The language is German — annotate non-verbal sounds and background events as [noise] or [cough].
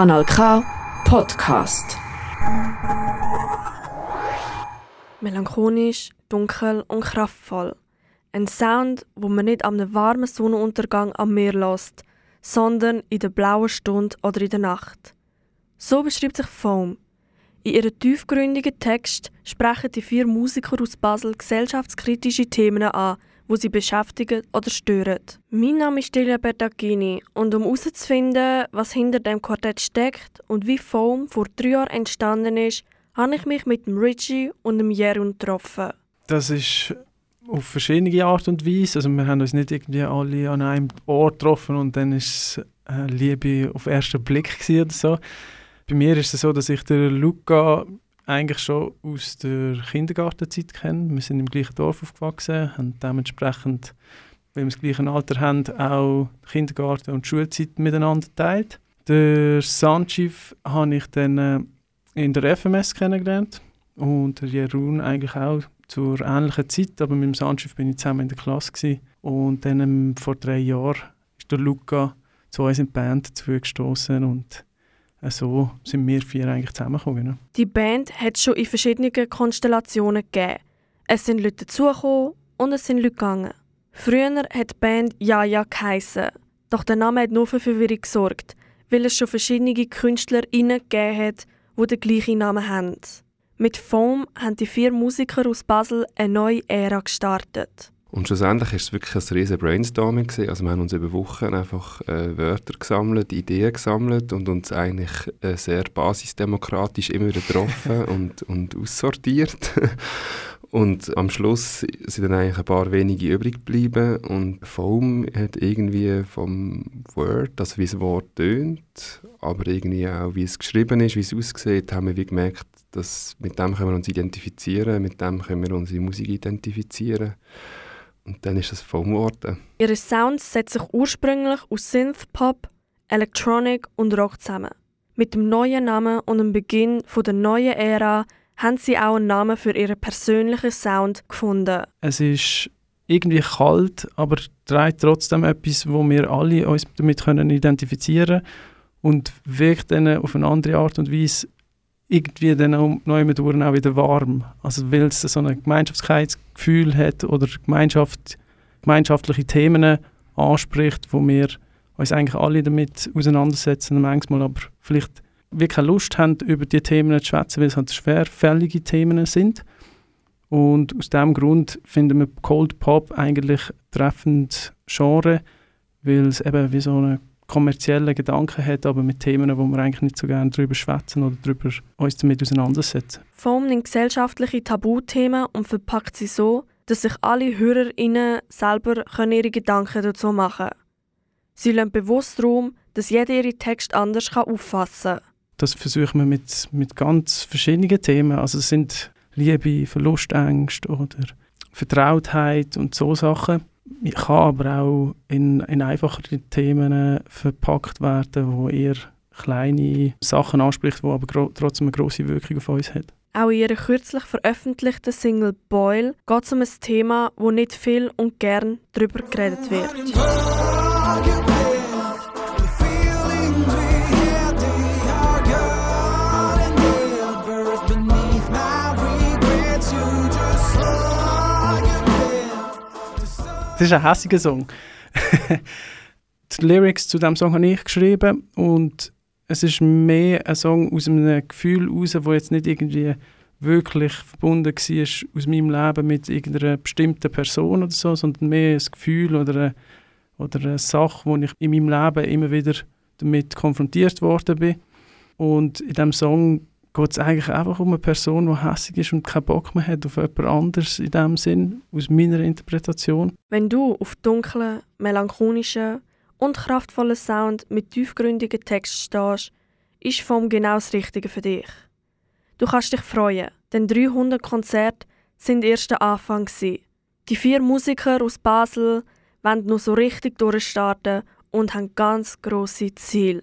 Kanal K Podcast. Melancholisch, dunkel und kraftvoll. Ein Sound, wo man nicht am warmen Sonnenuntergang am Meer lässt, sondern in der blauen Stunde oder in der Nacht. So beschreibt sich Foam. In ihrem tiefgründigen Text sprechen die vier Musiker aus Basel gesellschaftskritische Themen an, wo sie beschäftigen oder stören. Mein Name ist Delia Bertagini und um herauszufinden, was hinter dem Quartett steckt und wie Foam vor drei Jahren entstanden ist, habe ich mich mit dem Richie und dem Jerun getroffen. Das ist auf verschiedene Art und Weise. Also wir haben uns nicht irgendwie alle an einem Ort getroffen und dann ist äh, Liebe auf den ersten Blick oder so. Bei mir ist es so, dass ich den Luca eigentlich schon aus der Kindergartenzeit kenne. Wir sind im gleichen Dorf aufgewachsen, haben dementsprechend, weil wir das gleiche Alter haben, auch Kindergarten und Schulzeit miteinander geteilt. Den Sanchiv habe ich dann äh, in der FMS kennengelernt und der Jerun eigentlich auch zur ähnlichen Zeit, aber mit dem Sanchiv bin ich zusammen in der Klasse gewesen. und dann ähm, vor drei Jahren ist der Luca zu uns in die Band zugestoßen und so sind wir vier eigentlich zusammengekommen. Ne? Die Band hat es schon in verschiedenen Konstellationen gegeben. Es sind Leute dazugekommen und es sind Leute gegangen. Früher hat die Band Ja Ja geheissen. Doch der Name hat nur für Verwirrung gesorgt, weil es schon verschiedene KünstlerInnen gegeben hat, die den gleichen Namen haben. Mit Foam haben die vier Musiker aus Basel eine neue Ära gestartet. Und schlussendlich war es wirklich ein riesen Brainstorming. Gewesen. Also wir haben uns über Wochen einfach äh, Wörter gesammelt, Ideen gesammelt und uns eigentlich äh, sehr basisdemokratisch immer wieder getroffen [laughs] und, und aussortiert. [laughs] und am Schluss sind dann eigentlich ein paar wenige übrig geblieben und Foam hat irgendwie vom Word, also wie das Wort tönt, aber irgendwie auch wie es geschrieben ist, wie es aussieht, haben wir wie gemerkt, dass mit dem können wir uns identifizieren, mit dem können wir unsere Musik identifizieren. Und dann ist es voll geworden. Ihre Sounds setzen sich ursprünglich aus Synth-Pop, Electronic und Rock zusammen. Mit dem neuen Namen und dem Beginn der neuen Ära haben sie auch einen Namen für ihren persönlichen Sound gefunden. Es ist irgendwie kalt, aber trägt trotzdem etwas, wo wir alle uns damit können identifizieren und wirkt dann auf eine andere Art und Weise irgendwie dann auch neu auch wieder warm. Also weil es so ein Gemeinschaftsgefühl hat oder Gemeinschaft, gemeinschaftliche Themen anspricht, wo wir uns eigentlich alle damit auseinandersetzen, manchmal aber vielleicht wir keine Lust haben, über die Themen zu schwätzen, weil es halt schwerfällige Themen sind. Und aus diesem Grund finden wir Cold Pop eigentlich treffend Genre, weil es eben wie so eine kommerziellen Gedanken hat, aber mit Themen, wo wir eigentlich nicht so gerne darüber schwätzen oder darüber uns damit auseinandersetzen. Foam nimmt gesellschaftliche Tabuthemen und verpackt sie so, dass sich alle HörerInnen selber können ihre Gedanken dazu machen können. Sie lassen bewusst Raum, dass jeder ihre Texte anders kann auffassen kann. Das versuchen wir mit, mit ganz verschiedenen Themen. Also es sind Liebe, Verlustängste oder Vertrautheit und so Sachen kann aber auch in, in einfachere Themen verpackt werden, wo eher kleine Sachen anspricht, die aber trotzdem eine grosse Wirkung auf uns hat. Auch in ihrer kürzlich veröffentlichten Single Boil geht es um ein Thema, wo nicht viel und gern darüber geredet wird. Das ist ein hässiger Song. [laughs] die Lyrics zu diesem Song habe ich geschrieben und es ist mehr ein Song aus einem Gefühl heraus, das jetzt nicht irgendwie wirklich verbunden war aus meinem Leben mit irgendeiner bestimmten Person oder so, sondern mehr ein Gefühl oder eine, oder eine Sache, wo ich in meinem Leben immer wieder damit konfrontiert worden bin. Und in diesem Song geht es eigentlich einfach um eine Person, die hässlich ist und keinen Bock mehr hat auf jemand anderes in dem Sinn, aus meiner Interpretation. Wenn du auf dunklen, melancholischen und kraftvollen Sound mit tiefgründigen Text stehst, ist vom genau das Richtige für dich. Du kannst dich freuen, denn 300 Konzerte sind erst der Anfang. Gewesen. Die vier Musiker aus Basel wollen nur so richtig durchstarten und haben ganz grosse Ziele.